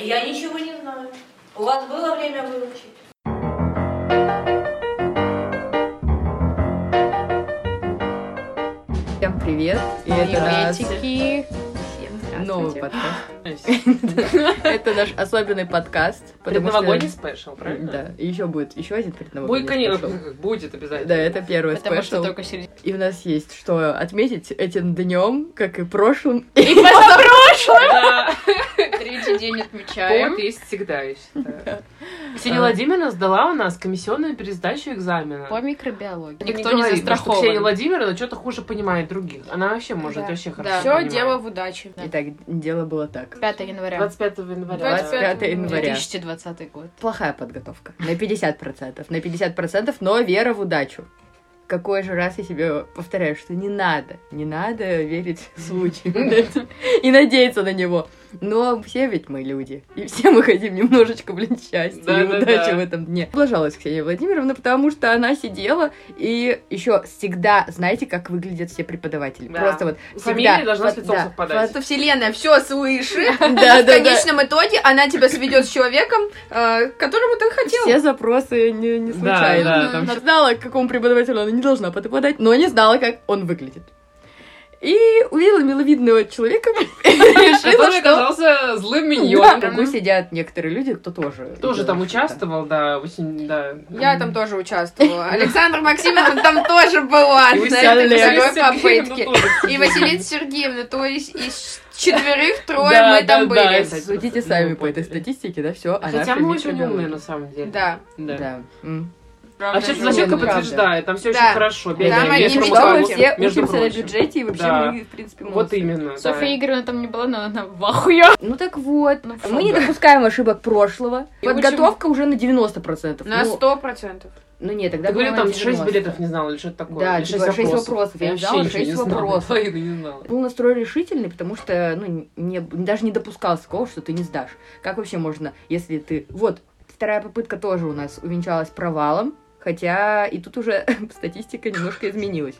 Я ничего не знаю. У вас было время выучить? Всем привет! И это Приветики. Всем новый подкаст. Это наш особенный подкаст. потому что- Предновогодний special, правильно? Да, и еще будет еще один предновогодний Будет, конечно, будет обязательно. Да, это первый special. И у нас есть что отметить этим днем, как и прошлым. И позапрошлым. Третий день отмечаем. Повод есть всегда, я считаю. Ксения Владимировна сдала у нас комиссионную пересдачу экзамена. По микробиологии. Никто не что Ксения застрахован. Владимировна что-то хуже понимает других. Она вообще может Да. вообще хорошо. Все понимает. дело в удаче. Итак, дело было так. 5 января. 25 января. 25 января. 2020 год. Плохая подготовка. На 50%. На 50%, но вера в удачу. Какой же раз я себе повторяю, что не надо, не надо верить случаю блядь, и надеяться на него. Но все ведь мы люди, и все мы хотим немножечко, блин, счастья и Да-да-да. удачи в этом дне. Облажалась Ксения Владимировна, потому что она сидела и еще всегда, знаете, как выглядят все преподаватели. Да. Просто вот Фамилия всегда. должна вот, с лицом да, совпадать. Что вселенная все слышит. Да, В да, да. конечном итоге она тебя сведет с человеком, э, которому ты хотел. Все запросы не, не Да, случайно. да, там Она знала, к какому преподавателю она не должна подать, но не знала, как он выглядит. И увидела миловидного человека, решила, Который что... оказался злым Да, миньоном. кругу сидят некоторые люди, кто тоже... Тоже там участвовал, да, очень, да. Я там тоже участвовала. Александра Максимовна там тоже была И на вы этой Василиса второй Сергеевна попытке. тоже. И Василиса Сергеевна, то есть из четверых трое Да, мы да, там да, были. что. Судите сами по этой статистике, да, все. Хотя мы очень умные, на самом деле. Да. Да. Да. М. А сейчас Правда, правда. подтверждает, там все Да. очень хорошо. Там Бедная, одни между мы прочим. все учимся на бюджете, и вообще Да. мы, в принципе, Вот молодцы. именно. да. Софья Игоревна там не была, но она в ахуе. Ну так вот, Ну, мы не допускаем ошибок прошлого. И Подготовка уже на 90%. На Ну, сто процентов. Ну нет, тогда Ты говорил, там на 6 90. билетов не знал, или что-то такое? Да, или типа, шесть вопросов. Я не знала. вопросов. Половину не знала. был настрой решительный, потому что, ну, не, даже не допускал такого, что ты не сдашь. Как вообще можно, если ты... Вот, вторая попытка тоже у нас увенчалась провалом, хотя и тут уже статистика немножко изменилась.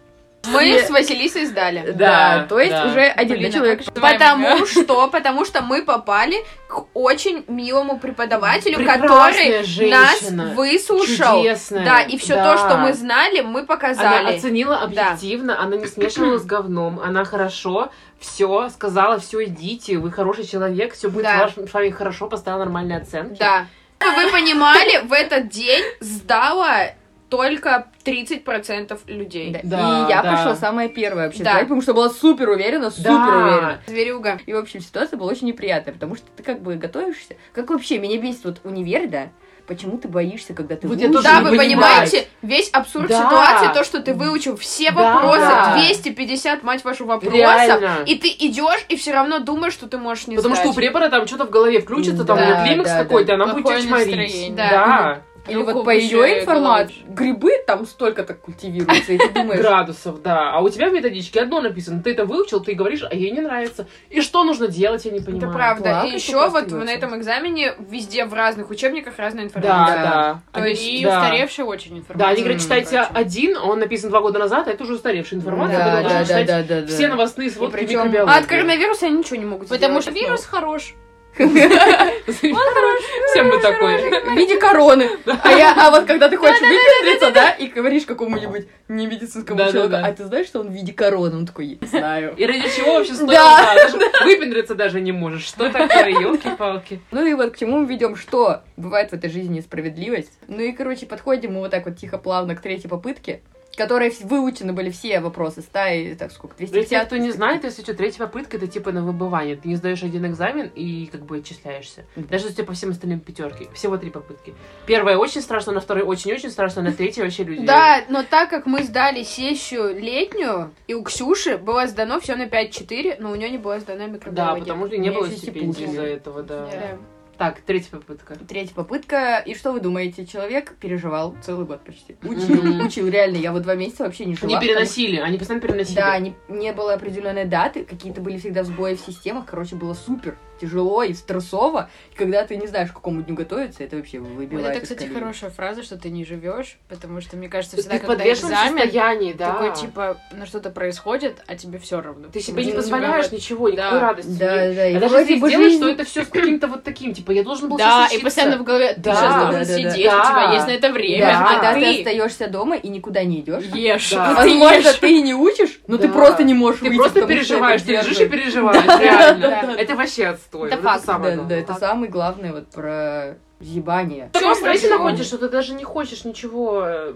Мы с Василисой сдали. Да, Да, то есть да. уже один Блин, а человек... Потому что, потому что мы попали к очень милому преподавателю, Прекрасная который нас женщина. выслушал. Чудесная. Да, и все Да. то, что мы знали, мы Она показали. оценила объективно, она не смешивала с говном, она хорошо все сказала, все идите, вы хороший человек, все будет Да. с вами хорошо, поставила нормальные оценки. Да. Вы понимали, в этот день сдала только 30% людей. Да. Да, и я да. пошла самая первая вообще Да. потому что была супер уверена, супер Да. уверена. Зверюга. И, в общем, ситуация была очень неприятная, потому что ты как бы готовишься. Как вообще, меня бесит вот универ, да? Почему ты боишься, когда ты Вот тоже Да, вы понимаете, весь абсурд Да. ситуации, то, что ты выучил все Да. вопросы, 250, мать вашу, вопросов, Реально. и ты идешь и все равно думаешь, что ты можешь не Потому что у сдать. препара там что-то в голове включится, там Да, нее климакс да, какой-то, да. она будет тебя чморить. настроение. Да. Или вот по ее информации, грибы там столько так культивируются, и ты думаешь, градусов, да. А у тебя в методичке одно написано, ты это выучил, ты говоришь, а ей не нравится. И что нужно делать, я не понимаю. Это правда. Плакать и еще вот на этом экзамене везде в разных учебниках разная Да, информация. да. То Они- есть И да. устаревшая очень Да, информация. они говорят, читайте один, он написан два года назад, а это уже устаревшая информация, да, да, да, читать да, да, да. все новостные сводки микробиологии. А от коронавируса они ничего не могут Потому сделать. что вирус хорош. Всем мы такой. в виде короны. А, я, а вот когда ты хочешь выпендриться, да, и говоришь какому-нибудь немедицинскому человеку, а ты знаешь, что он в виде короны? Он такой, «Я знаю. И ради чего вообще стоит? Выпендриться даже не можешь. Что такое, елки-палки. Ну и вот к чему мы ведем, что бывает в этой жизни несправедливость. Ну и, короче, подходим мы вот так вот тихо-плавно к третьей попытке, которые выучены были все вопросы, ста и так сколько, Для 250? тех, кто не знает, если что, третья попытка это типа на выбывание. Ты не сдаешь один экзамен и как бы отчисляешься. Даже если у тебя по всем остальным пятерки. Всего три попытки. Первая очень страшно, на второй очень-очень страшно, на третьей вообще люди. Да, но так как мы сдали сессию летнюю, и у Ксюши было сдано все на 5-4, но у нее не было сдана Да, микробиология. потому что не было стипендии. из-за этого, да. Да. Так, третья попытка. Третья попытка. И что вы думаете? Человек переживал целый год почти. Учил, учил, реально. Я вот два месяца вообще не жила. Не потому переносили, они постоянно переносили. Да, не, не было определенной даты, какие-то были всегда сбои в системах, короче, было супер. Тяжело и стрессово. И когда ты не знаешь, к какому дню готовиться, это вообще Вот выбивает это, из кстати, колеи. хорошая фраза, что ты не живешь, потому что, мне кажется, Ты всегда, в когда экзамен, состоянии, да. такой, типа, на что-то происходит, а тебе все равно. Ты себе не тебя позволяешь вот- ничего, никакой Да. радости. Да, нет. да, и А даже если сделаешь, жизнь- что это все с каким-то вот таким, типа, я должен был Да, и постоянно в голове, ты Да, сейчас да, должен да, сидеть, да. у тебя есть на это время, Да. А когда ты ты остаешься дома и никуда не идешь. ешь. Да. Ты Возможно, ты и не учишь, но ты просто не можешь Ты выйти, просто переживаешь, это ты лежишь и переживаешь, реально. Это вообще отстой. Это Вот факт, самое Да, да, главное. это самое главное вот про ебание. Таком стрессе происходит? находишься, что ты даже не хочешь ничего... э,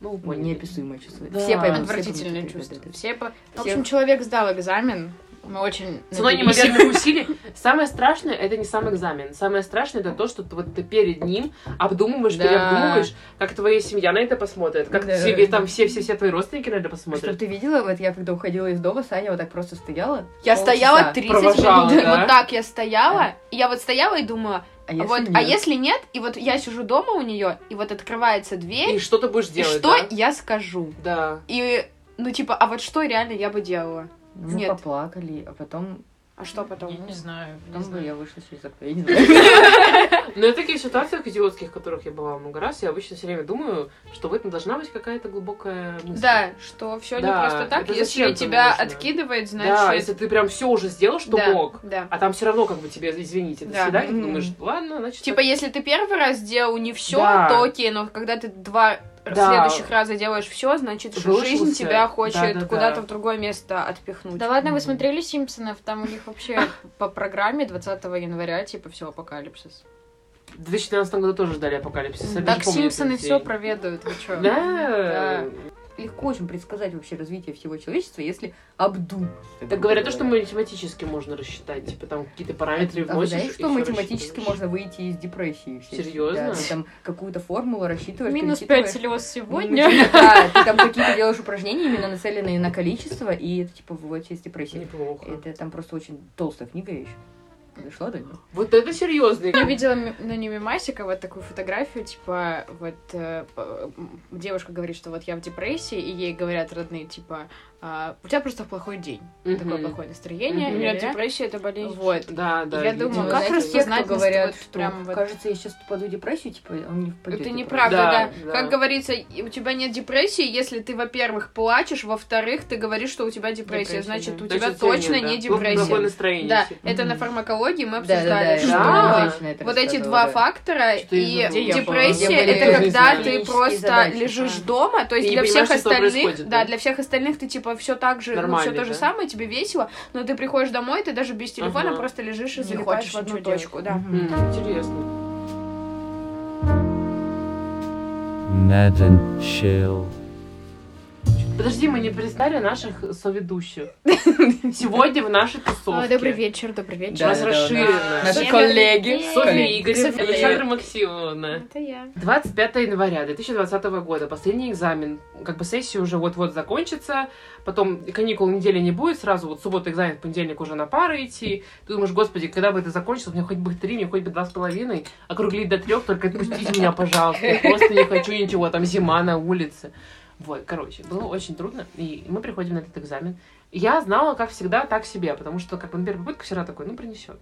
Ну, поняли. Неописуемое чувство. Да. Все поймут. все Отвратительное поймут, чувство. да, да, да. Все по- В Все- общем, человек сдал экзамен. Мы очень Ценой неимоверных усилий. Самое страшное это не сам экзамен. Самое страшное это то, что ты, вот ты перед ним обдумываешь, Да. переобдумываешь, как твоя семья на это посмотрит, как Да. тебе там все, все, все твои родственники на это Чтоб посмотрят. ты видела, вот я когда уходила из дома, Саня вот так просто стояла. Я полчаса. стояла 30 Провожала, минут. да? Вот так я стояла. И я вот стояла и думала, А если вот, нет? а если нет, и вот я сижу дома у нее, и вот открывается И дверь, что ты будешь и делать, что да? я скажу? Да. И, ну, типа, а вот что реально я бы делала? Ну, Нет. поплакали, а потом, А что потом? Я не знаю. не потом бы знаю. я вышла через окно. Я не знаю. Но в таких ситуациях идиотских, в которых я бывала много раз, я обычно все время думаю, что в этом должна быть какая-то глубокая мысль. Да, что все не Да, просто так. Если тебя откидывает, Да, значит... если ты прям все уже сделал, что да, мог, Да. а там все равно как бы тебе, извините, до Да. свидания, ты думаешь, ладно, значит... Типа, если ты первый раз сделал не все, Да. то окей, но когда ты два Да. следующих раза делаешь все, значит, Выучился. жизнь тебя хочет Да-да-да. куда-то в другое место отпихнуть. Да ладно, вы смотрели Симпсонов? Там у них вообще по программе 20 января, типа, все, апокалипсис. В 2012 году тоже ждали апокалипсис. Так Симпсоны все проведают, вы чё? Да. Легко очень предсказать вообще развитие всего человечества, если обдумать. Так говорят, то, что математически можно рассчитать, типа там какие-то параметры А вносишь. знаете, и что математически можно выйти из депрессии? Серьезно? Да, ты там какую-то формулу рассчитываешь. Минус пересчитываешь. 5 слез Ну, сегодня. Да, ты там какие-то делаешь упражнения, именно нацеленные на количество, и это типа выводит из депрессии. Неплохо. Это там просто очень толстая книга еще. Дошла до нее? Вот это серьезный. Я видела на ней мемасика вот такую фотографию, типа, вот э, девушка говорит, что вот я в депрессии, и ей говорят родные, типа, «А, у тебя просто плохой день, такое Мгм. плохое настроение. Мгм. Нет, ля-ля-ля». депрессия это болезнь. Вот. Да, да. Я думаю, как распознать, говорят, вот что прям вот- кажется, я сейчас впаду в депрессию, типа, он не впадет. Это неправда, Да, да. да. Как говорится, у тебя нет депрессии, если ты, во-первых, плачешь, во-вторых, ты говоришь, что у тебя депрессия. Депрессия, Значит, да. у Значит, тебя у точно нет, да. не Плохо- Плохое депрессия. настроение. Да, это на Мгм. Фармакологии мы Да, да, обсуждали, да, что да. женщина это вот эти два да. фактора, Что и депрессия это когда ты просто задачи. лежишь дома, то есть для всех что остальных, да, да? для всех остальных ты типа все так же, ну, все то же да? самое, тебе весело, но ты приходишь домой, ты даже без телефона Ага. просто лежишь и залипаешь в одну точку, да. Интересно. And Chill. Подожди, мы не представили наших соведущих. Сегодня в нашей тусовке. Добрый вечер, добрый У вечер. нас расширено. Наши коллеги. Софья. Игоревна. Александра Максимовна. Это я. 25 января 2020 года, последний экзамен. Как бы сессия уже вот-вот закончится, потом каникул недели не будет, сразу вот суббота экзамен, в понедельник уже на пары идти. Ты думаешь, господи, когда бы это закончилось, мне хоть бы три, мне хоть бы два с половиной, округлить до трех, только отпустите меня, пожалуйста, я просто не хочу ничего, там зима на улице. Вот, короче, было очень трудно, и мы приходим на этот экзамен. Я знала, как всегда, так себе, потому что, как бы, на первую попытку всегда такой, ну, принесет.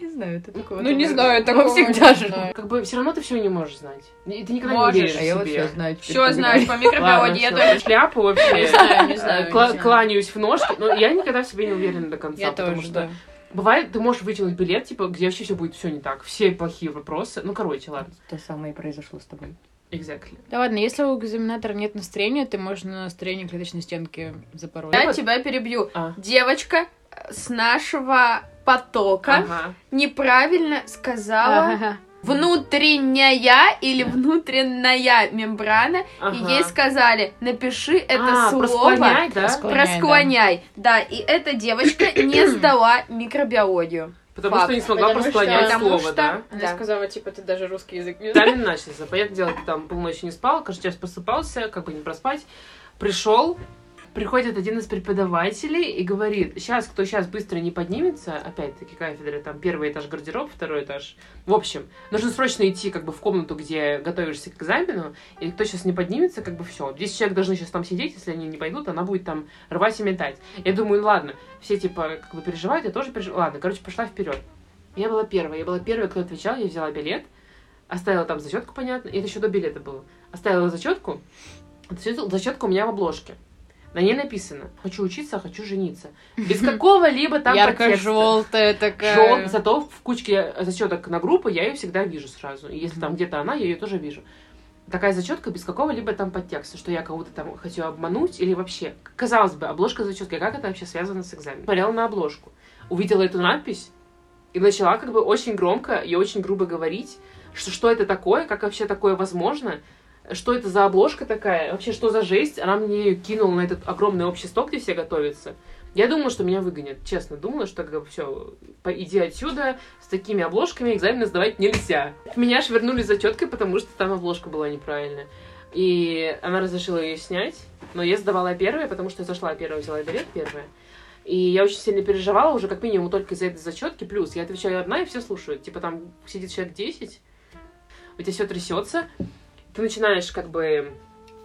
Не знаю, это такое. Ну, не знаю, такого всегда же. знаю. Как бы, все равно ты все не можешь знать. И ты никогда Можешь. не уверен А я вот себе. все знаю. Все по знаешь по микробиологии, я тоже. шляпу вообще. Не знаю, не знаю. Знаю. кланяюсь в ножки, но я никогда в себе не уверена до конца, Я потому что бывает, ты можешь вытянуть билет, типа, где вообще все будет все не так, все плохие вопросы. Ну, короче, ладно. То самое и произошло с тобой. Exactly. Да ладно, если у экзаменатора нет настроения, ты можешь на настроение клеточной стенки запороть. Я вот- тебя перебью. А. Девочка с нашего потока Ага. неправильно сказала Ага. внутренняя или внутренняя мембрана, и Ага. ей сказали, напиши это А, слово, просклоняй, да? Просклоняй. просклоняй. Да, и эта девочка не сдала микробиологию. Потому Факт. что не смогла Потому что- просклонять потому слово, что- да? Она Да. сказала, типа, ты даже русский язык не знаешь. Экзамен начался. Понятное дело, ты там полночи не спал, каждый час просыпался, как бы не проспать. Пришел, приходит один из преподавателей и говорит, сейчас, кто сейчас быстро не поднимется, опять-таки кафедры, там первый этаж гардероб, второй этаж. В общем, нужно срочно идти как бы в комнату, где готовишься к экзамену, и кто сейчас не поднимется, как бы все. 10 человек должны сейчас там сидеть, если они не пойдут, она будет там рвать и метать. Я думаю, ну ладно, все типа как бы переживают, я тоже переживаю. Ладно, короче, пошла вперед. Я была первая, я была первая, кто отвечал, я взяла билет, оставила там зачетку, понятно, и это еще до билета было. Оставила зачетку, зачетка у меня в обложке. На ней написано «Хочу учиться, хочу жениться». Без какого-либо там. Ярко-желтая такая. Жел- Зато в кучке зачеток на группу я ее всегда вижу сразу. И если там где-то она, я ее тоже вижу. Такая зачетка без какого-либо там подтекста, что я кого-то там хочу обмануть или вообще. Казалось бы, обложка зачетки, как это вообще связано с экзаменом? Смотрела на обложку, увидела эту надпись и начала как бы очень громко и очень грубо говорить, что что это такое, как вообще такое возможно, что это за обложка такая, вообще что за жесть. Она мне ее кинула на этот огромный общий стол, где все готовятся. Я думала, что меня выгонят, честно. Думала, что как бы все, иди отсюда, с такими обложками экзамены сдавать нельзя. Меня швырнули зачеткой, потому что там обложка была неправильная. И она разрешила ее снять, но я сдавала первая, потому что я зашла первая, взяла билет первая. И я очень сильно переживала уже как минимум только из-за этой зачетки. Плюс я отвечаю одна, и все слушают. Типа там сидит человек 10, у тебя все трясется. Ты начинаешь как бы...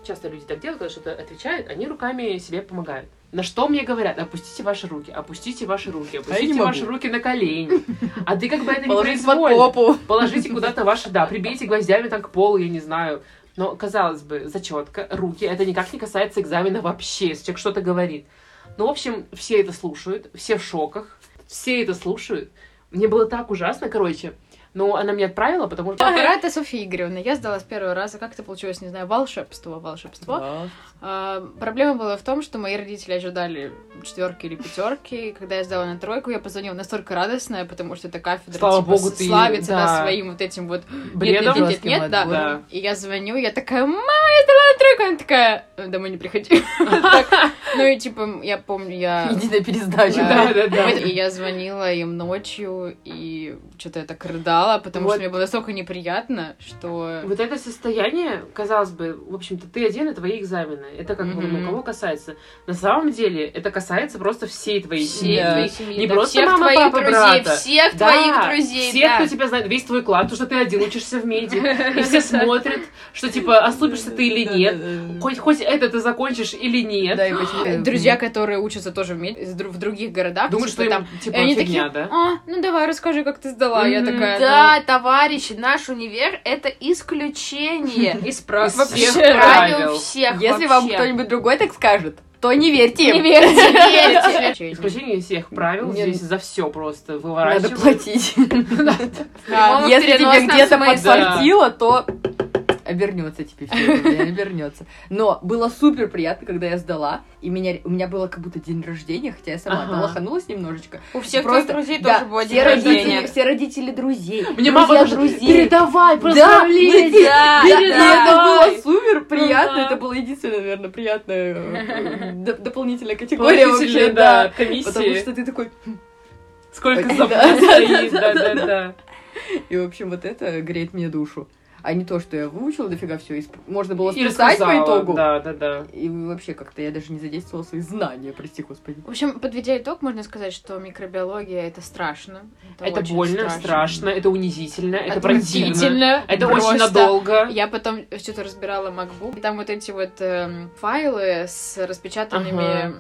Часто люди так делают, когда что-то отвечают, они руками себе помогают. На что мне говорят? Опустите ваши руки, опустите ваши руки, не опустите могу. ваши руки на колени. А ты как бы это не Положить под произвольно. попу. Положите куда-то ваши, да, прибейте гвоздями там к полу, я не знаю. Но, казалось бы, зачетка, руки, это никак не касается экзамена вообще, если человек что-то говорит. Ну, в общем, все это слушают, все в шоках, все это слушают. Мне было так ужасно, короче. Но она меня отправила, потому что... Это Софья Игоревна. Я сдала с первого раза. Как это получилось, не знаю, волшебство, волшебство. А, проблема была в том, что мои родители ожидали четверки или пятерки. И когда я сдала на тройку, я позвонила настолько радостная, потому что эта кафедра Слава типа, богу, ты- славится да, да. своим вот этим вот Бредом? нет, нет, нет, Жестким нет, да. отбором. И я звоню, я такая, мама, я сдала на тройку. Она такая, «Э, домой не приходи. Ну и типа, я помню, я... Иди на пересдачу. Да, да, да. И я звонила им ночью, и что-то я так рыдала, потому Вот. что мне было настолько неприятно, что... Вот это состояние, казалось бы, в общем-то, ты один, и твои экзамены. Это как бы, ну, кого касается? На самом деле, это касается просто всей твоей Всей семьи. твоей семьи, Не да, просто всех мама, твоих папа, друзей, брата. всех Да, твоих друзей, Всех, да. кто тебя знает, весь твой класс, потому что ты один учишься в меди, и все смотрят, что, типа, оступишься ты или нет. Хоть, хоть это ты закончишь или нет. Да, и почему- Друзья, которые учатся тоже в, мед- в дру- в других городах, Думают, типа, что там... типа, они фигня, такие, да? а, ну давай, расскажи, как ты сдала. Я такая, Да, товарищи, наш универ это исключение. из. Правил всех Если вам кто-нибудь другой так скажет, то не верьте. Не верьте, не верьте. Исключение всех правил Нет. здесь за все просто Надо выворачивают. платить. прямом и Если тебе где-то подфартило, то обернется тебе все это, обернется. Но было супер приятно, когда я сдала, и меня, у меня было как будто день рождения, хотя я сама Ага. лоханулась немножечко. У всех Просто- друзей да, тоже было все день рождения. родители, все родители друзей, Мне мама друзей. передавай Да, поздравления. ну, Да, да, да. это было супер приятно, это было единственное, наверное, приятная э, дополнительная категория вообще, да, да. Потому что ты такой... Сколько Да, забот да, стоит, да, да, да-да-да. И, в общем, вот это греет мне душу. А не то, что я выучила дофига все, можно было списать по итогу. Да, да, да. И вообще как-то я даже не задействовала свои знания, прости господи. В общем, подведя итог, можно сказать, что микробиология это страшно. Это очень больно, страшно, это унизительно, это противно. Это Просто. очень надолго. Я потом что-то разбирала MacBook, и там вот эти вот эм, файлы с распечатанными... Ага.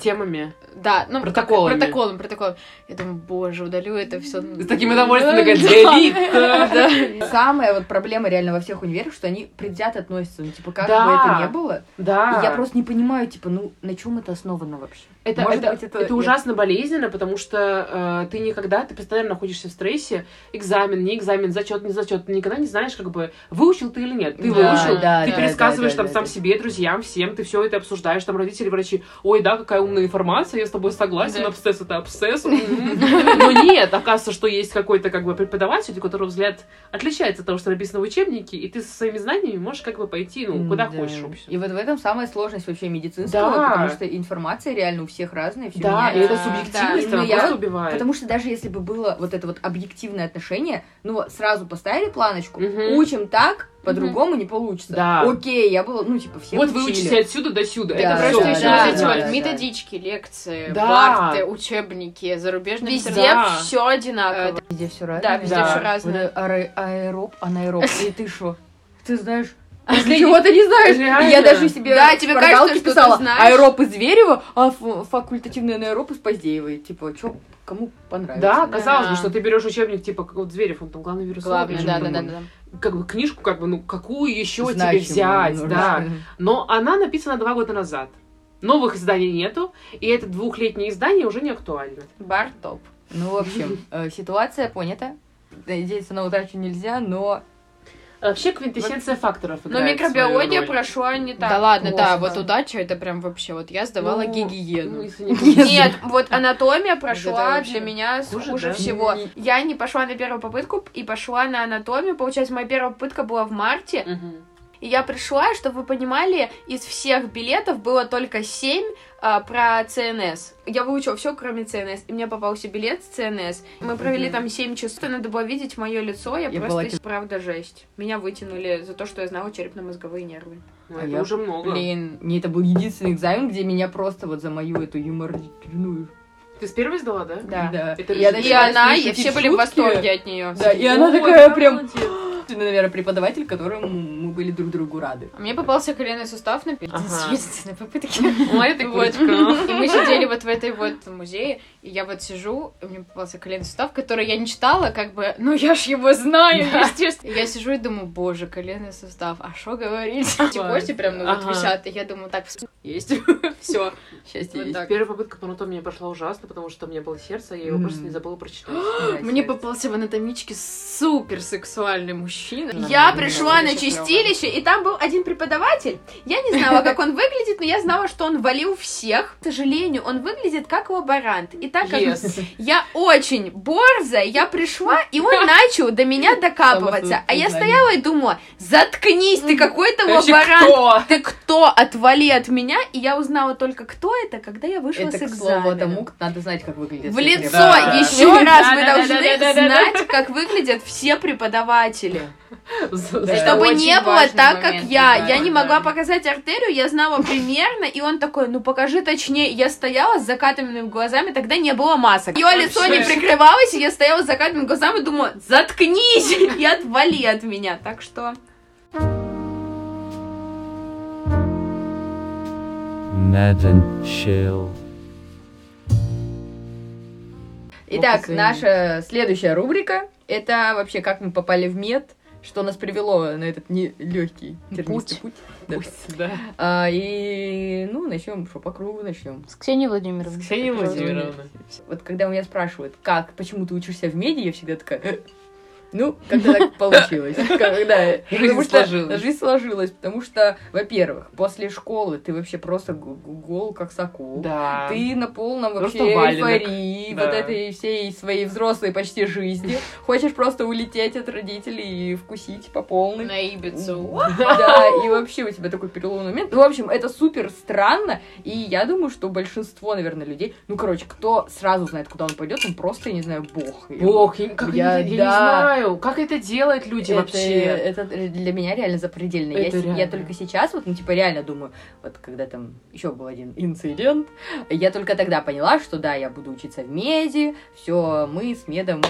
Темами. Да, ну, Протоколами. Как, протоколом, протоколом. Я думаю, боже, удалю это все. С таким удовольствием такая «Диалит». Самая вот проблема реально во всех универах, что они предвзято относятся, ну, типа, как бы это ни было. Да. Я просто не понимаю, типа, ну, на чем это основано вообще? Это, Может это, быть, это- это ужасно болезненно, потому что э, ты никогда, ты постоянно находишься в стрессе, экзамен, не экзамен, зачет, не зачет, ты никогда не знаешь, как бы, выучил ты или нет. Ты Да, выучил, да, ты да, пересказываешь да, там да, сам да. себе, друзьям, всем, ты все это обсуждаешь, там родители, врачи, ой, да, какая умная информация, я с тобой согласен, Да. абсцесс это абсцесс. Но нет, оказывается, что есть какой-то как бы преподаватель, у которого взгляд отличается от того, что написано в учебнике, и ты со своими знаниями можешь как бы пойти, ну, куда Да. хочешь. И вот в этом самая сложность вообще медицинского, потому что информация реально у всех всех разные, все Да, и меняется. это субъективность, да. она Ну, я просто вот- убивает. Потому что даже если бы было вот это вот объективное отношение, ну вот сразу поставили планочку, Мгм. учим так, по-другому не получится. Да. Окей, я была, ну типа все Вот вы учили. учите отсюда до сюда. Да, это да, просто всё. еще да, вот эти да, вот да. методички, лекции, Да. парты, учебники, зарубежные Везде интернеты. все одинаково. Везде все разное. Да, везде Да. все Вот разное. аэ- аэроб, анаэроб. И ты что? Ты знаешь? Ты чего-то не знаешь. Реально. Я даже себе Да, тебе кажется, что ты писала знаешь. аэроб из Зверева, а факультативный анаэроб из Поздеевой. Типа, что кому понравится. Да, казалось Да. бы, что ты берешь учебник, типа, как вот Зверев, он там главный вирусолог. Главное, или да, да, да, да. Как бы книжку, как бы, ну, какую еще тебе Значимую, взять, ну, да. Но она написана два года назад. Новых изданий нету, и это двухлетнее издание уже не актуально. Бар топ. Ну, в общем, э, ситуация понята. Надеяться на удачу нельзя, но Вообще квинтэссенция факторов Но играет свою микробиология прошла не так. Да ладно, да, плохо. вот удача это прям вообще, вот я сдавала Ну, гигиену. ну, не Нет, вот анатомия прошла для меня хуже, хуже да? всего. Я не пошла на первую попытку и пошла на анатомию. Получается, моя первая попытка была в марте. И я пришла, чтобы вы понимали, из всех билетов было только 7 а, про ЦНС. Я выучила все, кроме ЦНС. И мне попался билет с ЦНС. Мы провели там 7 часов. Надо было видеть мое лицо. Я, Я просто, была- правда, жесть. Меня вытянули за то, что я знала черепно-мозговые нервы. Ну, А это я, уже много. Блин, не это был единственный экзамен, где меня просто вот за мою эту юморную... Ты с первой сдала, да? Да. Это Я же- И начала она, и все были в шутки. восторге от нее. Да, и она такая прям... молодец. Наверное, преподаватель, которому мы были друг другу рады. А Мне попался коленный сустав на единственной попытке. Ой, ты. И мы сидели вот в этой вот музее, и я вот сижу, и мне попался коленный сустав, который я не читала, как бы, ну я ж его знаю, естественно. Я сижу и думаю, боже, коленный сустав, а что говорить? Эти кости прям, ну вот висят, и я думаю, так, есть, все. Счастье есть. Первая попытка по анатомии прошла ужасно, потому что у меня было сердце, я его просто не забыла прочитать. Мне попался в анатомичке супер сексуальный мужчина. Я пришла на очень чистилище, и там был один преподаватель. Я не знала, как он выглядит, но я знала, что он валил всех. К сожалению, он выглядит как лаборант. И так как Yes. я очень борзая, я пришла, и он начал до меня докапываться. А я стояла и думала, заткнись, ты какой-то лаборант. Ты кто? Отвали от меня. И я узнала только, кто это, когда я вышла Это, с экзамена. тому надо знать, как выглядит. В лицо! Да. Еще раз вы должны знать, как выглядят все преподаватели. Чтобы не было так, как я. я не могла показать артерию, я знала примерно, и он такой, ну покажи точнее. Я стояла с закатанными глазами, тогда не было масок. Ее лицо не прикрывалось, и я стояла с закатанными глазами и думала, заткнись и отвали от меня. Так что... And Chill. Итак, наша следующая рубрика — это вообще как мы попали в мед, что нас привело на этот нелегкий тернистый путь. Да. Да. А, и, ну, начнем, что по кругу начнем. С Ксенией Владимировной. Ксения Владимировна. Вот когда у меня спрашивают, как, почему ты учишься в меди, я всегда такая, «Э, ну, когда так получилось. Когда, что сложилась. Жизнь сложилась, потому что, во-первых, после школы ты вообще просто гол как сокол. Да. Ты на полном вообще эйфории вот этой всей своей взрослой почти жизни. Хочешь просто улететь от родителей и вкусить по полной. На Ибицу. Да, и вообще у тебя такой переломный момент. Ну, в общем, это супер странно, и я думаю, что большинство, наверное, людей, ну, короче, кто сразу знает, куда он пойдет, он просто, я не знаю, бог. Бог, я, как Я- я, я не да. Знаю, как это делают люди это, вообще. это для меня реально запредельно. Я, Это я реально. только сейчас, вот, ну, типа, реально думаю, вот когда там еще был один инцидент, я только тогда поняла, что да, я буду учиться в меди, все, мы с медом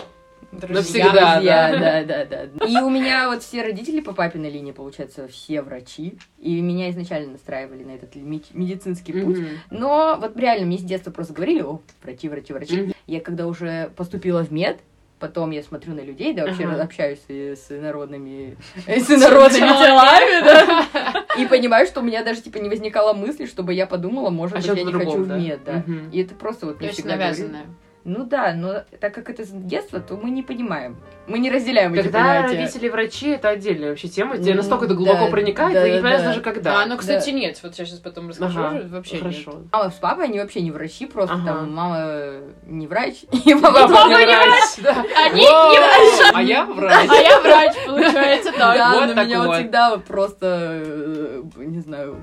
Навсегда, друзья, да. да, да, да. И у меня вот все родители по папиной линии, получается, все врачи, и меня изначально настраивали на этот медицинский путь. Мгм. Но вот реально мне с детства просто говорили, о, врачи, врачи, врачи. Мгм. Я когда уже поступила в мед, потом я смотрю на людей, да, вообще Ага. общаюсь с инородными, с инородными телами, да, и понимаю, что у меня даже, типа, не возникало мысли, чтобы я подумала, может О быть, я не хочу в мед, да. И это просто вот мне всегда говорили. Ну да, но так как это с детства, то мы не понимаем. Мы не разделяем эти Когда понятия. родители врачи, это отдельная вообще тема. М, настолько это глубоко да, проникает, да, ты не да, понимаешь да. даже когда. А, ну, кстати, нет. Вот я сейчас потом расскажу. Ага, Вообще хорошо. нет. Мама с папой, они вообще не врачи, просто Ага. там мама не врач, и папа Папа не врач, да. Они не врачи. А я врач. А я врач, получается, так. Да, вот но меня вот всегда просто, э, не знаю,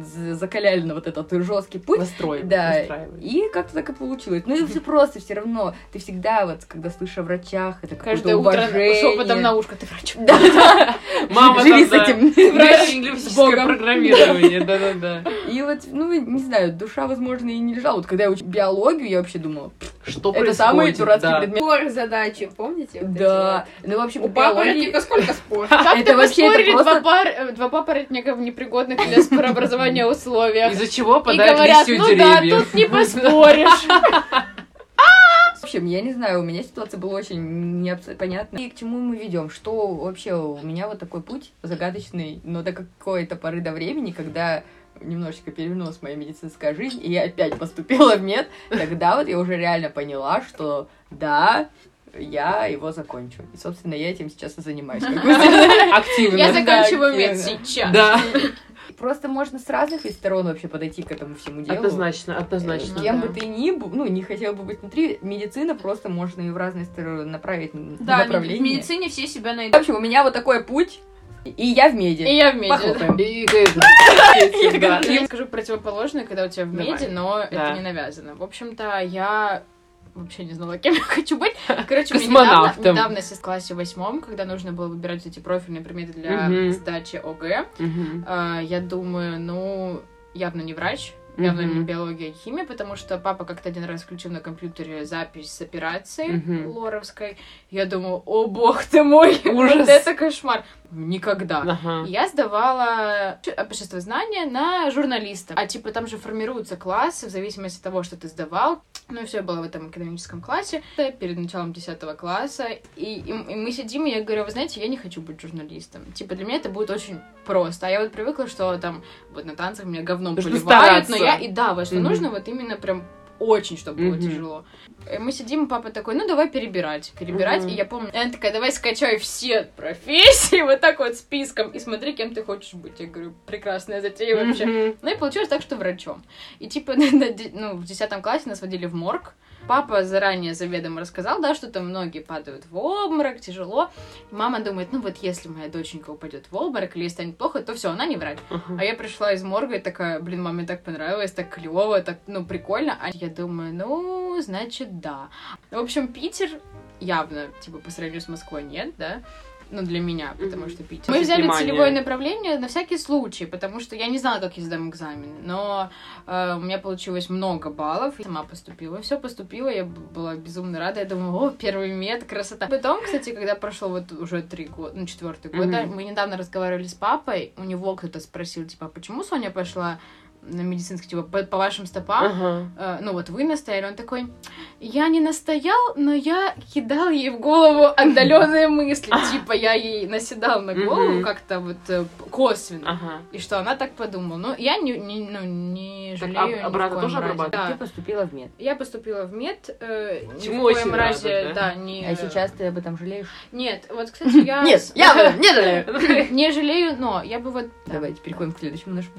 закаляли на вот этот жесткий путь. Настроим. Да, и как-то так и получилось. Ну и все просто, все равно. Ты всегда, вот, когда слышишь о врачах, это Каждое утро шепотом на ушко ты врач. Да. Мама Живи с этим. Врач лингвистическое программирование, да-да-да. И вот, ну, не знаю, душа, возможно, и не лежала. Вот когда я учила биологию, я вообще думала, Что это происходит? самый дурацкий да. предмет. Спор задачи, помните? вот Да, ну, в общем, вот? У биологии- папоротника сколько спор? Как Это вообще, это просто- два, пар... э, два папоротника в непригодных для спорообразования условиях? Из-за чего говорят, листья ну да, тут не поспоришь. В общем, я не знаю, у меня ситуация была очень непонятна. И к чему мы ведем? Что вообще у меня вот такой путь загадочный, но до какой-то поры до времени, когда немножечко перевернулась моя медицинская жизнь, и я опять поступила в мед, тогда вот я уже реально поняла, что да, я его закончу. И, собственно, я этим сейчас и занимаюсь. Активно. Я заканчиваю мед сейчас. Да, Просто можно с разных сторон вообще подойти к этому всему делу. однозначно, однозначно. Кем да. бы ты ни был, ну, не хотел бы быть внутри, медицина просто можно и в разные стороны направить Да, в направления. медицине все себя В найдут. общем, у меня вот такой путь, и я в меди. И я в меди. Похлопаем. И. Я скажу противоположное, когда у тебя в меди, но это не навязано. В общем-то, я вообще не знала, кем я хочу быть. Короче, мне Космонавтом. недавно, недавно в классе восьмом, когда нужно было выбирать эти профильные предметы для Мгм. сдачи ОГЭ, Мгм. а, я думаю, ну, явно не врач, явно биология и химия, потому что папа как-то один раз включил на компьютере запись с операции Мгм. лоровской. Я думаю, о бог ты мой, Ужас. вот это кошмар. Никогда. Ага. Я сдавала обществознание на журналиста. А типа там же формируются классы в зависимости от того, что ты сдавал. Ну и все, была в этом экономическом классе перед началом 10 класса. И, и- и мы сидим, и я говорю, вы знаете, я не хочу быть журналистом. Типа для меня это будет очень просто. А я вот привыкла, что там вот на танцах меня говном Нужно поливают, но я и да, вот что Мгм. нужно вот именно прям очень, чтобы было Мгм. тяжело. Мы сидим, и папа такой, ну давай перебирать, перебирать. Мгм. И я помню, она такая, давай скачай все профессии вот так вот списком и смотри, кем ты хочешь быть. Я говорю, прекрасная затея вообще. Мгм. Ну и получилось так, что врачом. И типа ну, в 10 классе нас водили в морг. Папа заранее заведомо рассказал, да, что там многие падают в обморок, тяжело. Мама думает, ну вот если моя доченька упадет в обморок или ей станет плохо, то все, она не врач. Ага. А я пришла из морга и такая, блин, маме так понравилось, так клево, так, ну, прикольно. А я думаю, ну, значит, да. В общем, Питер явно, типа, по сравнению с Москвой нет, да? Ну, для меня, потому что Питер. Мы взяли внимание. целевое направление на всякий случай, потому что я не знала, как я сдам экзамен. Но э, у меня получилось много баллов. Я сама поступила. Все поступила, я была безумно рада. Я думаю, о, первый мед, красота. Потом, кстати, когда прошло вот уже три года, ну, четвертый год, Мгм. мы недавно разговаривали с папой, у него кто-то спросил, типа, «А почему Соня пошла на медицинский, типа, по, по вашим стопам? Ага. Э, ну вот вы настояли, он такой, я не настоял, но я кидал ей в голову отдаленные мысли, типа я ей наседал на голову как-то вот э, косвенно. И что она так подумала. Ну, я не, не, ну, не жалею обратно тоже разе. обрабатывать? Ты поступила в мед. Я поступила в мед, э, Чему очень разе, да? не... А сейчас ты об этом жалеешь? Нет, вот, кстати, я... Нет, я не жалею. Не жалею, но я бы вот... Давайте переходим к следующему нашему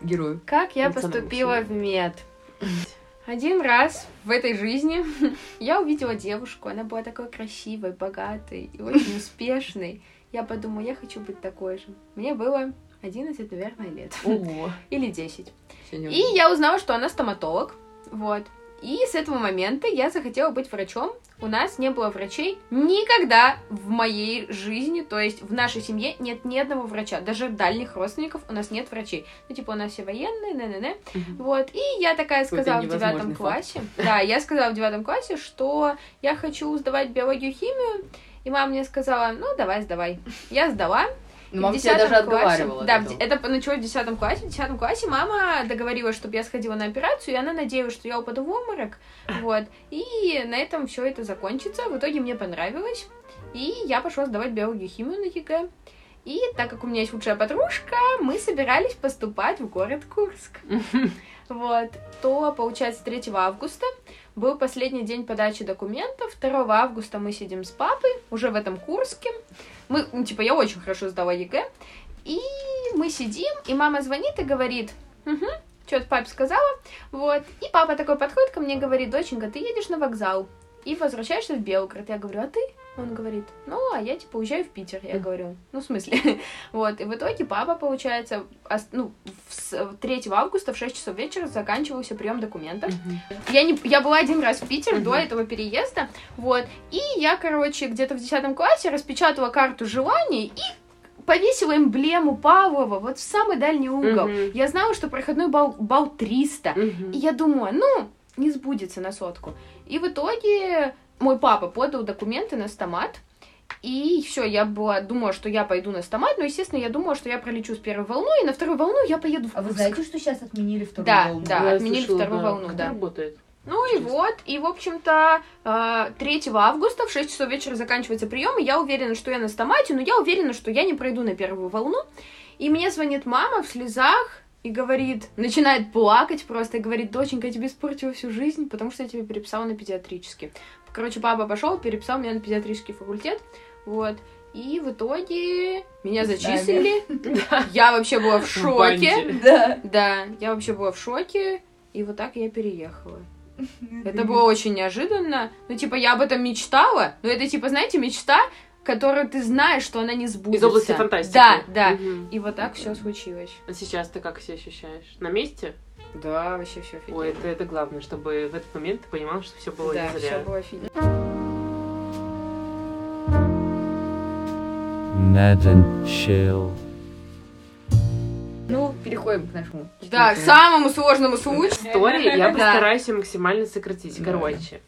герою. Как я поступила в мед? Один раз в этой жизни я увидела девушку, она была такой красивой, богатой и очень успешной. Я подумала, я хочу быть такой же. Мне было 11, наверное, лет. Ого. Или 10. Сегодня И я узнала, что она стоматолог. Вот. И с этого момента я захотела быть врачом. У нас не было врачей никогда в моей жизни. То есть в нашей семье нет ни одного врача. Даже дальних родственников у нас нет врачей. Ну, типа, у нас все военные, не-не-не. Мгм. Вот. И я такая сказала в девятом классе. Да, я сказала в девятом классе, что я хочу сдавать биологию, химию. И мама мне сказала, ну, давай, сдавай. Я сдала. Ну, И мама тебя 10 даже классе- отговаривала. Да, от это началось в 10 классе. В 10 классе мама договорилась, чтобы я сходила на операцию, и она надеялась, что я упаду в обморок. Вот. И на этом все это закончится. В итоге мне понравилось. И я пошла сдавать биологию и химию на ЕГЭ. И так как у меня есть лучшая подружка, мы собирались поступать в город Курск. Вот. То, получается, 3 августа был последний день подачи документов. 2 августа мы сидим с папой, уже в этом Курске. Мы, ну, типа, я очень хорошо сдала ЕГЭ. И мы сидим, и мама звонит и говорит, угу, что-то папе сказала. Вот. И папа такой подходит ко мне и говорит, доченька, ты едешь на вокзал. и возвращаешься в Белгород. Я говорю, а ты? Он говорит, ну, а я, типа, уезжаю в Питер. Я говорю, ну, в смысле? вот, и в итоге папа, получается, ну, в с- 3 августа в 6 часов вечера заканчивался прием документов. Я, не, я была один раз в Питер до этого переезда, вот, и я, короче, где-то в 10 классе распечатала карту желаний и повесила эмблему Павлова вот в самый дальний угол. Я знала, что проходной балл, балл 300. Мгм. И я думаю, ну, не сбудется на сотку. И в итоге мой папа подал документы на стомат. И все, я была, думала, что я пойду на стомат, но, естественно, я думала, что я пролечу с первой волной, и на вторую волну я поеду в А вы Курск. знаете, что сейчас отменили вторую Да, волну? да. Я отменили слышала, вторую волну, Как да. работает? Ну и вот, и, в общем-то, э, 3 августа в 6 часов вечера заканчивается прием, и я уверена, что я на стомате, но я уверена, что я не пройду на первую волну. И мне звонит мама в слезах и говорит, начинает плакать просто, и говорит, доченька, я тебе испортила всю жизнь, потому что я тебе переписала на педиатрический. Короче, папа пошел, переписал меня на педиатрический факультет, вот. И в итоге меня зачислили. Я вообще была в шоке. Да. Да, я вообще была в шоке, и вот так я переехала. Это было очень неожиданно. Ну, типа, я об этом мечтала, но это, типа, знаете, мечта, которую ты знаешь, что она не сбудется. Из области фантастики. Да, да. И вот так все случилось. А сейчас ты как себя ощущаешь? На месте? Да, вообще все Ой, это, это главное, чтобы в этот момент ты понимал, что все было Да, не все зря. было офигенно. And Chill. Ну, переходим к нашему. Да, к самому сложному случаю. Истории я постараюсь её максимально сократить. Короче,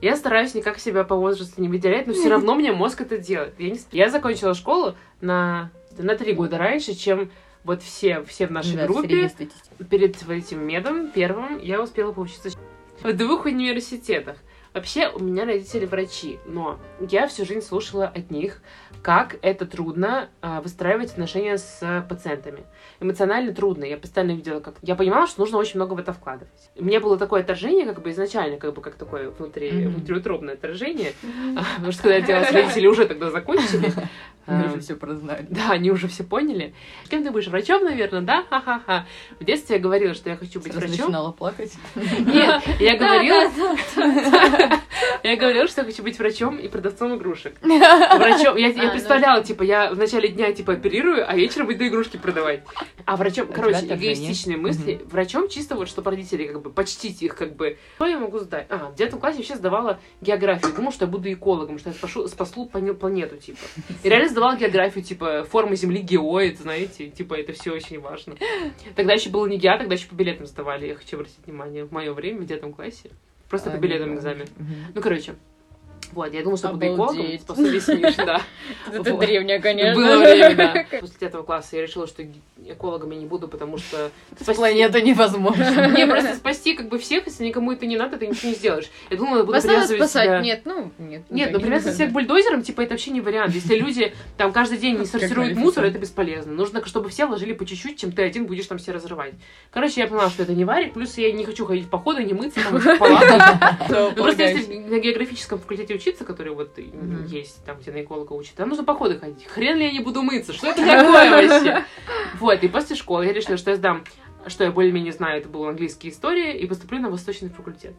я стараюсь никак себя по возрасту не выделять, но все равно меня мозг это делает. Я, не сп- я закончила школу на, на три года раньше, чем вот все, все в нашей Да, группе. Перед этим медом первым я успела поучиться в двух университетах. Вообще, у меня родители врачи, но я всю жизнь слушала от них, как это трудно а, выстраивать отношения с пациентами. Эмоционально трудно. Я постоянно видела, как... Я понимала, что нужно очень много в это вкладывать. У меня было такое отторжение, как бы изначально, как бы как такое внутри, Мгм. внутриутробное отторжение. А, Потому что когда я делала, родители уже тогда закончили. А, уже все прознали. да, они уже все поняли. Кем ты будешь? Врачом, наверное, да? Ха-ха-ха. В детстве я говорила, что я хочу быть врачом. начинала плакать. Нет, я говорила... Я говорила, что я хочу быть врачом и продавцом игрушек. Врачом... Я, я А, ну. представляла, типа, я в начале дня, типа, оперирую, а вечером иду игрушки продавать. А врачом... У Короче, эгоистичные мысли. Врачом чисто вот, чтобы родители, как бы, почтить их, как бы... Что я могу сдать? А, в девятом классе вообще сдавала географию. Думала, что я буду экологом, что я спашу, спасу плане- планету, типа. И реально сдавала географию, типа, формы Земли, геоид, знаете, типа, это все очень важно. Тогда еще было не геа, тогда еще по билетам сдавали, я хочу обратить внимание, в мое время, в девятом классе. Просто по билетам экзамен. Мгм. Ну, короче, вот, я думала, что буду весь мир, да. Это древняя, конечно. Было время, да. После девятого класса я решила, что экологом я не буду, потому что... спасти- Планету невозможно. Не, просто спасти как бы всех, если никому это не надо, ты ничего не сделаешь. Я думала, буду привязывать себя... Нет, ну, нет. Нет, ну привязывать себя к бульдозерам, типа, это вообще не вариант. Если люди там каждый день не сортируют мусор, это бесполезно. Нужно, чтобы все вложили по чуть-чуть, чем ты один будешь там все разрывать. Короче, я поняла, что это не варик, плюс я не хочу ходить в походы, не мыться, там. Ну, Просто если на географическом факультете учиться, который вот Мгм. есть, там, где на эколога учат, там нужно походы ходить. Хрен ли я не буду мыться? Что это такое вообще? Вот, и после школы я решила, что я сдам что я более-менее знаю, это был английский история, и поступлю на восточный факультет.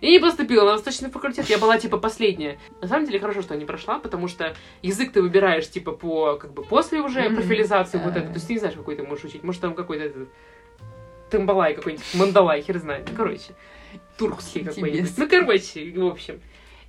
И не поступила на восточный факультет, я была, типа, последняя. На самом деле, хорошо, что я не прошла, потому что язык ты выбираешь, типа, по, как бы, после уже профилизации вот это. То есть ты не знаешь, какой ты можешь учить. Может, там какой-то этот, тамбалай какой-нибудь, мандалай, хер знает. Ну, короче, туркский какой-нибудь. Ну, короче, в общем.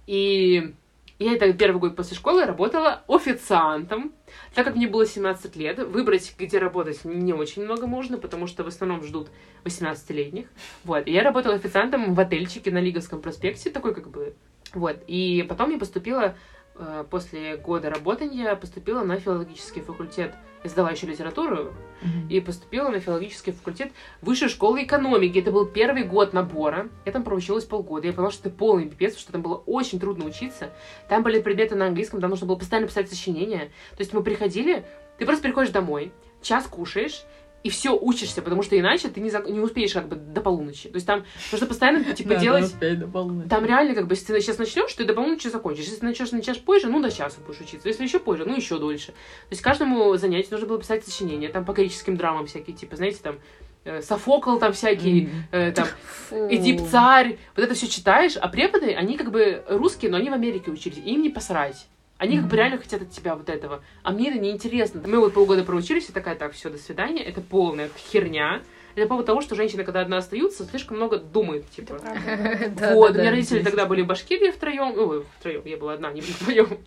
И я это первый год после школы работала официантом. Так как мне было 17 лет, выбрать, где работать, не очень много можно, потому что в основном ждут 18-летних. Вот. И я работала официантом в отельчике на Лиговском проспекте, такой как бы... Вот. И потом я поступила, э, после года работания, поступила на филологический факультет. Я сдала еще литературу, Мгм. и поступила на филологический факультет Высшей школы экономики. Это был первый год набора. Я там проучилась полгода. Я поняла, что это полный пипец, что там было очень трудно учиться. Там были предметы на английском, там нужно было постоянно писать сочинения. То есть мы приходили, ты просто приходишь домой, час кушаешь, и все учишься, потому что иначе ты не, зак- не успеешь как бы до полуночи. То есть там нужно постоянно типа делать... успеть до полуночи. Там реально, как бы, если ты сейчас начнешь, ты до полуночи закончишь. Если начнешь на час позже, ну, до часа будешь учиться. Если еще позже, ну, еще дольше. То есть каждому занятию нужно было писать сочинение, там по греческим драмам всякие, типа, знаете, там, э, Софокл там всякий, Мгм. э, там, Фу. Эдип царь, вот это все читаешь, а преподы, они как бы русские, но они в Америке учились, им не посрать. Они как бы реально хотят от тебя вот этого. А мне это неинтересно. Мы вот полгода проучились, и такая, так, все, до свидания. Это полная херня. Это по поводу того, что женщины, когда одна остаются, слишком много думают, типа. Вот, у меня родители тогда были в Башкирии втроем. Ой, втроем, я была одна, не вдвоем.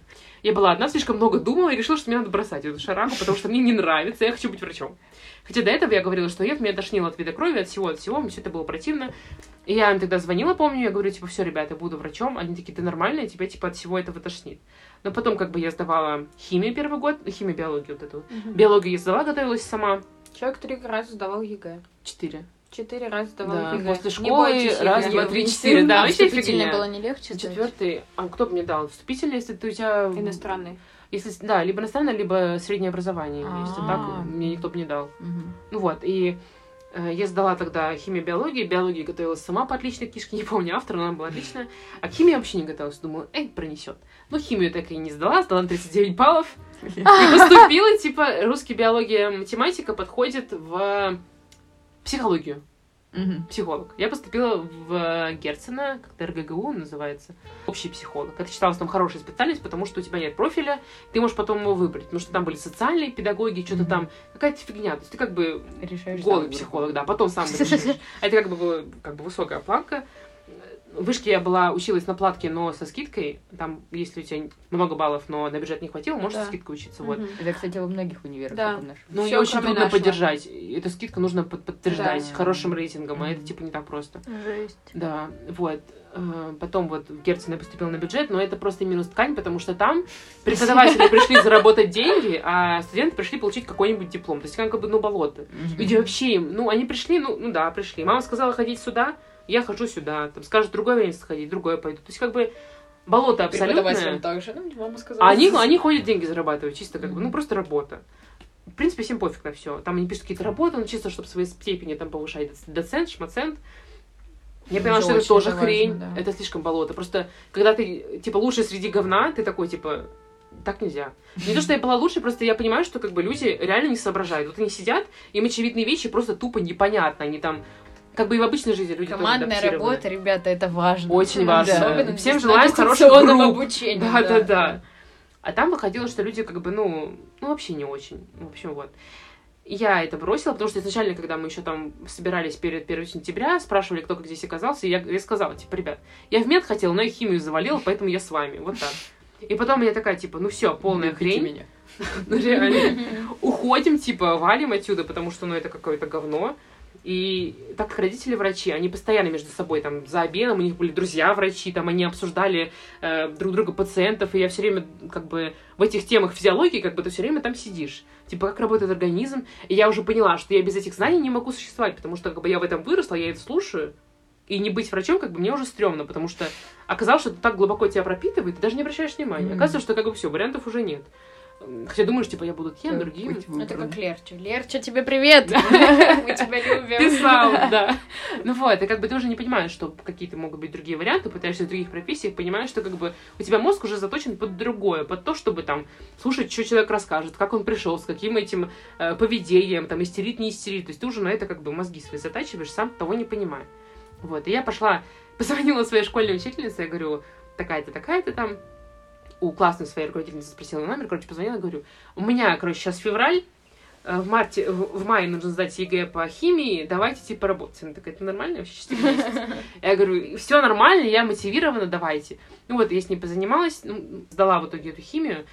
Я была одна, слишком много думала и решила, что мне надо бросать эту шарагу, потому что мне не нравится, я хочу быть врачом. Хотя до этого я говорила, что нет, меня тошнило от вида крови, от всего, от всего, мне все это было противно. И я им тогда звонила, помню, я говорю, типа, все, ребята, я буду врачом. Они такие, ты нормальная, тебя, типа, от всего этого тошнит. Но потом, как бы, я сдавала химию первый год, химию, биологию вот эту. Мгм. Биологию я сдала, готовилась сама. Человек три раза сдавал ЕГЭ. Четыре. Четыре раза сдавал Да, ЕГЭ. после школы бойтесь раз, ЕГЭ. два, три, четыре. Да, вообще фигня. было не легче? Четвертый. А кто бы мне дал? Вступительный, если ты у тебя... Иностранный. Если, да, либо иностранное, либо среднее образование есть. А так мне никто бы не дал. Мгм. Ну вот, и я сдала тогда химию биологии. Биологии готовилась сама по отличной книжке, не помню автора, но она была отличная. А к химии вообще не готовилась. Думаю, эй, пронесет. Ну, химию так и не сдала, сдала на 39 баллов. И поступила, типа, русский биология, математика подходит в психологию. Мгм. Психолог. Я поступила в Герцена, как-то РГГУ называется, общий психолог. Это считалось там хорошая специальность, потому что у тебя нет профиля, ты можешь потом его выбрать, потому что там были социальные педагоги, что-то Мгм. там, какая-то фигня. То есть ты как бы Решаешь голый психолог, да, потом сам. А Это как бы, было- как бы высокая планка. В вышке я была, училась на платке, но со скидкой. Там, если у тебя много баллов, но на бюджет не хватило, можешь Да. со скидкой учиться. Вот. Это, кстати, во многих универах Да. Но Всё, ее очень трудно нашего. поддержать. Эту скидку нужно под- подтверждать Да. хорошим рейтингом, а это типа не так просто. Жесть. Да, вот. Э, Потом вот в Герцена я поступила на бюджет, но это просто минус ткань, потому что там преподаватели пришли заработать деньги, а студенты пришли получить какой-нибудь диплом. То есть как бы, ну, болото. Люди вообще, им, ну, они пришли, ну, ну да, пришли. Мама сказала ходить сюда, я хожу сюда. Там скажет другое время сходить, другое пойду. То есть как бы болото абсолютное. также. Ну, мама сказала. А они, они ходят деньги зарабатывать, чисто как бы, ну, просто работа. В принципе, всем пофиг на все. Там они пишут какие-то работы, ну, чисто, чтобы свои степени там повышать. Доцент, шмацент. Я поняла, что это тоже важно, хрень. да. Это слишком болото. Просто, когда ты, типа, лучше среди говна, ты такой, типа, так нельзя. Не то, что я была лучше, просто я понимаю, что как бы люди реально не соображают. Вот они сидят, им очевидные вещи просто тупо непонятно. Они там, как бы и в обычной жизни люди тоже Командная адаптированы. работа, ребята, это важно. Очень важно. Особенно Всем желаем дистанционном групп. обучении. Да, да, да. А там выходило, что люди как бы, ну, ну вообще не очень. В общем, вот. Я это бросила, потому что изначально, когда мы еще там собирались перед 1 сентября, спрашивали, кто как здесь оказался, и я, я сказала, типа, ребят, я в мед хотела, но я химию завалила, поэтому я с вами. Вот так. И потом я такая, типа, ну все, полная Любите хрень. меня. Ну, реально. Уходим, типа, валим отсюда, потому что, ну, это какое-то говно. И так как родители врачи, они постоянно между собой там за обедом, у них были друзья врачи, там они обсуждали э, друг друга пациентов, и я все время как бы в этих темах физиологии, как бы ты все время там сидишь. Типа, как работает организм. И я уже поняла, что я без этих знаний не могу существовать, потому что как бы я в этом выросла, я это слушаю. И не быть врачом, как бы мне уже стрёмно, потому что оказалось, что это так глубоко тебя пропитывает, ты даже не обращаешь внимания. Мгм. Оказывается, что как бы все, вариантов уже нет. Хотя думаешь, типа, я буду тем, другим. Это как Лерча. Лерча, тебе привет! Мы тебя любим. Писал, да. Ну вот, и как бы ты уже не понимаешь, что какие-то могут быть другие варианты, пытаешься в других профессиях, понимаешь, что как бы у тебя мозг уже заточен под другое, под то, чтобы там слушать, что человек расскажет, как он пришел, с каким этим э, поведением, там, истерит, не истерит. То есть ты уже на это как бы мозги свои затачиваешь, сам того не понимая. Вот, и я пошла, позвонила своей школьной учительнице, я говорю, такая-то, такая-то там, у классной своей руководительницы спросила номер, короче, позвонила, говорю, у меня, короче, сейчас февраль, э, в марте, в мае нужно сдать ЕГЭ по химии, давайте типа работать. Она такая, это нормально вообще счастливый месяц? Я говорю, все нормально, я мотивирована, давайте. Ну вот, я с ней позанималась, ну, сдала в итоге эту химию.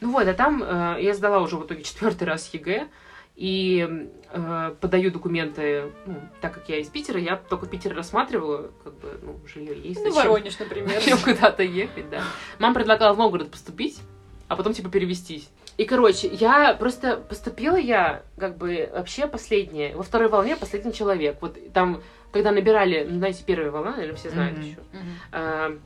Ну вот, а там э, я сдала уже в итоге четвертый раз ЕГЭ, и э, подаю документы, ну, так как я из Питера, я только Питер рассматривала, как бы, ну, жилье есть, Ну, зачем? Воронеж, например. Зачем куда-то ехать, да. Мама предлагала в Новгород поступить, а потом, типа, перевестись. И, короче, я просто поступила я, как бы, вообще последняя, во второй волне последний человек. Вот там, когда набирали, ну, знаете, первая волна, наверное, все знают Мгм. еще. Мгм. А,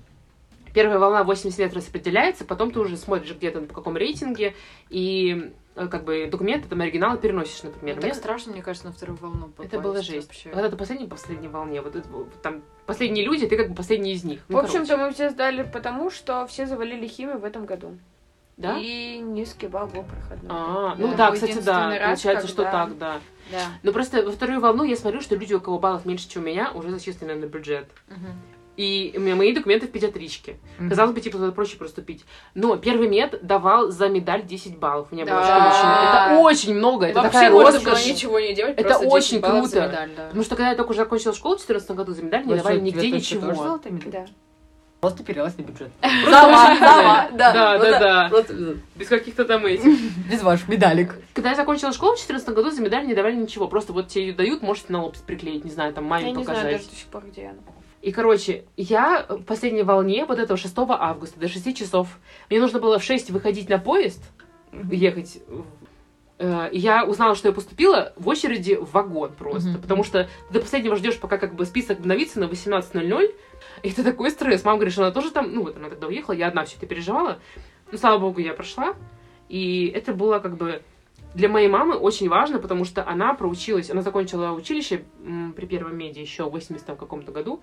Первая волна 80 лет распределяется, потом ты уже смотришь где-то по каком рейтинге, и э, как бы документы, там оригиналы переносишь, например. Ну, Мне- Так страшно, мне кажется, на вторую волну попасть. это было жесть. вообще. Когда ты последний по последней волне, вот это, вот там последние люди, ты как бы последний из них. В Ну, общем-то, короче. мы все сдали потому, что все завалили химию в этом году. Да? И низкий балл был проходной. А, ну Да. да, кстати, да. раз, Получается, что когда- так, да. Да. Но просто во вторую волну я смотрю, что люди, у кого баллов меньше, чем у меня, уже зачислены на бюджет. Мгм. И у меня мои документы в педиатричке. Мгм. Казалось бы, типа, туда проще проступить. Но первый мед давал за медаль 10 баллов. У меня было Да. очень, очень- Это очень много. Это Вообще такая можно роскошь. было ничего не делать, Это просто 10 очень круто. медаль, да. Потому что когда я только уже закончила школу в 2014 году, за медаль не Вот давали что, нигде ничего. тоже золотая медаль? Да. Просто перелазь на бюджет. Сама, сама, Да, да. да, да. Просто Без каких-то там этих. без ваших медалек. Когда я закончила школу в 2014 году, за медаль не давали ничего. Просто вот тебе ее дают, можете на лоб приклеить, не знаю, там Я маме не знаю показать. даже до сих пор, где она. И, короче, я в последней волне вот этого 6 августа до 6 часов, мне нужно было в 6 выходить на поезд, ехать. э, Я узнала, что я поступила в очереди в вагон просто. Мгм. Потому что ты до последнего ждешь, пока как бы список обновится на 18.00. И это такой стресс. Мама говорит, что она тоже там... Ну, вот она тогда уехала, я одна все это переживала. Ну, слава богу, я прошла. И это было как бы для моей мамы очень важно, потому что она проучилась, она закончила училище при первом меди еще в 80 каком-то году.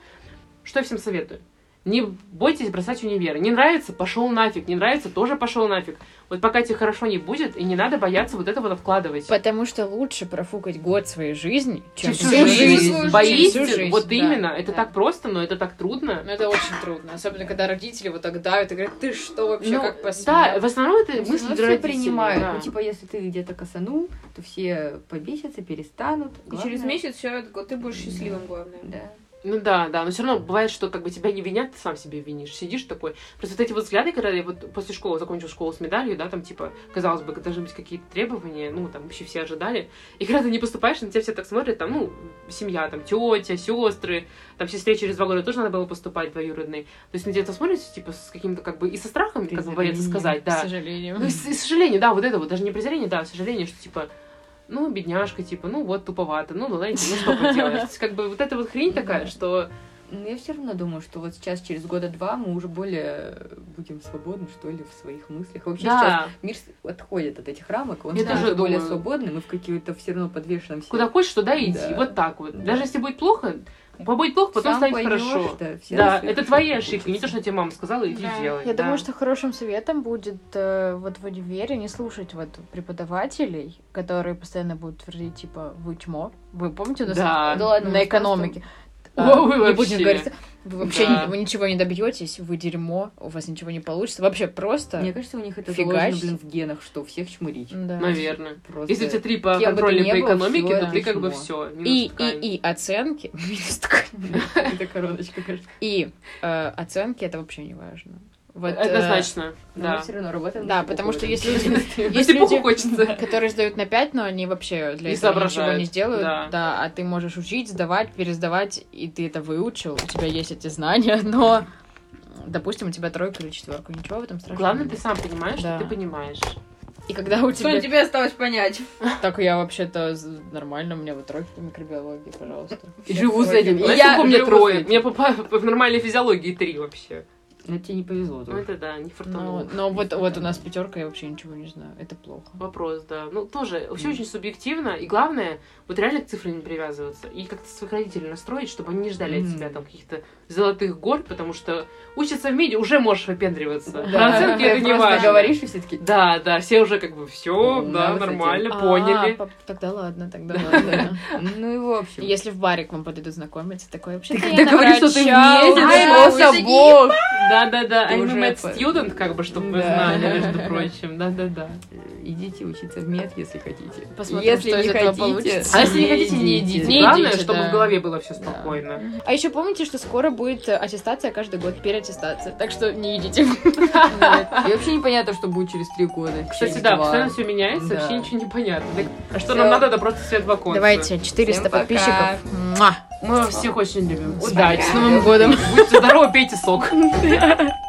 Что я всем советую? Не бойтесь бросать универ. Не нравится, пошел нафиг. Не нравится, тоже пошел нафиг. Вот пока тебе хорошо не будет, и не надо бояться вот этого вкладывать. Потому что лучше профукать год своей жизни, чем Всю всю жизнь. жизнь. Боитесь, жизнь, вот да, именно. Это да. так просто, но это так трудно. Ну, это очень трудно. Особенно, когда родители вот так давят и говорят, ты что вообще, Ну, как посмел? да, в основном это Ну, мысли для родителей, принимают. да. Ну, типа, если ты где-то косанул, то все побесятся, перестанут. И через Главное- месяц все, ты будешь счастливым, главное. Да. Ну да, да, но все равно бывает, что как бы тебя не винят, ты сам себе винишь. Сидишь такой. Просто вот эти вот взгляды, когда я вот после школы закончил школу с медалью, да, там типа, казалось бы, должны быть какие-то требования, ну, там вообще все ожидали. И когда ты не поступаешь, на тебя все так смотрят, там, ну, семья, там, тетя, сестры, там, сестре через два года тоже надо было поступать двоюродной. То есть на тебя это смотрят, типа, с каким-то, как бы, и со страхом, как бы, боятся сказать, К да. сожалению. Ну, и и сожаление, да, вот это вот, даже не презрение, да, а сожаление, что, типа, ну, бедняжка, типа, ну, вот, туповато, ну, ну, знаете, ну, что поделаешь. То есть, как бы, вот эта вот хрень такая, что Но я все равно думаю, что вот сейчас, через года два, мы уже более будем свободны, что ли, в своих мыслях. Вообще сейчас да, мир с- отходит от этих рамок, он становится тоже более думаю. свободным, мы в какие-то все равно подвешенном все. куда хочешь, туда иди, Да. вот так вот. Да. Даже если будет плохо, будет плохо, потом Сам станет хорошо. Да, все Да, это твои ошибки, не то, что тебе мама сказала, иди Да. делай. Я да. думаю, что хорошим советом будет э, вот в универе не слушать вот преподавателей, которые постоянно будут твердить, типа, вы чмо. Вы помните, у нас Да. Да ладно, на экономике? О, А, вы не вообще. будем говорить, вы вообще Да. вы ничего не добьетесь, вы дерьмо, у вас ничего не получится. Вообще просто. Мне кажется, у них это Фигачь. заложено, блин, в генах, что всех чмурить. Да. Наверное. Просто... Если у тебя три по ни по экономике, то ты как бы все. И, и, и оценки. Минус ткань. Это короночка, кажется. И э, оценки это вообще не важно. Вот, э, Однозначно, Но да. мы все равно работаем. Да, потому что если. Есть Если люди, хочется. которые сдают на 5, но они вообще для Не этого ничего не сделают. да. а ты можешь учить, сдавать, пересдавать, и ты это выучил, у тебя есть эти знания, но, допустим, у тебя тройка или четверка, ничего в этом страшного Главное, ты сам понимаешь, Да. что ты понимаешь. И когда у Что тебя... тебе осталось понять? Так я вообще-то нормально, у меня вот тройка по микробиологии, пожалуйста. И живу с этим. И я у меня трое? этим. Мне по, нормальной физиологии три вообще. Ну, тебе не повезло. Ну тоже. это да, не Но, фартануло. но вот, вот у нас пятерка, я вообще ничего не знаю. Это плохо. Вопрос, да. Ну, тоже, все очень субъективно. И главное, вот реально к цифре не привязываться. И как-то своих родителей настроить, чтобы они не ждали от тебя там каких-то золотых гор, потому что учиться в меди уже можешь выпендриваться. Да, Про оценки это не важно. говоришь, и все таки Да, да, все уже как бы все, да, нормально, А, поняли. Тогда ладно, тогда ладно. Ну и в общем. Если в баре к вам подойдут знакомиться, такой вообще Ты говоришь, что ты Ай, просто бог. Да, да, да. I'm a уже med student, как бы, чтобы вы знали, между прочим. Да, да, да. Идите учиться в мед, если хотите. Посмотрим, если что не из этого хотите, получится. А если не хотите, не идите. Не Главное, идите, чтобы да. в голове было все Да. спокойно. А еще помните, что скоро будет аттестация каждый год, переаттестация. Так что не идите. И вообще непонятно, что будет через три года. Кстати, да, постоянно все меняется, Да. вообще ничего не понятно. А что нам надо, это просто свет в оконце. Давайте, 400 Всем пока. подписчиков. Мы вас всех очень любим. С Удачи. Новым годом. Будьте здоровы, пейте сок.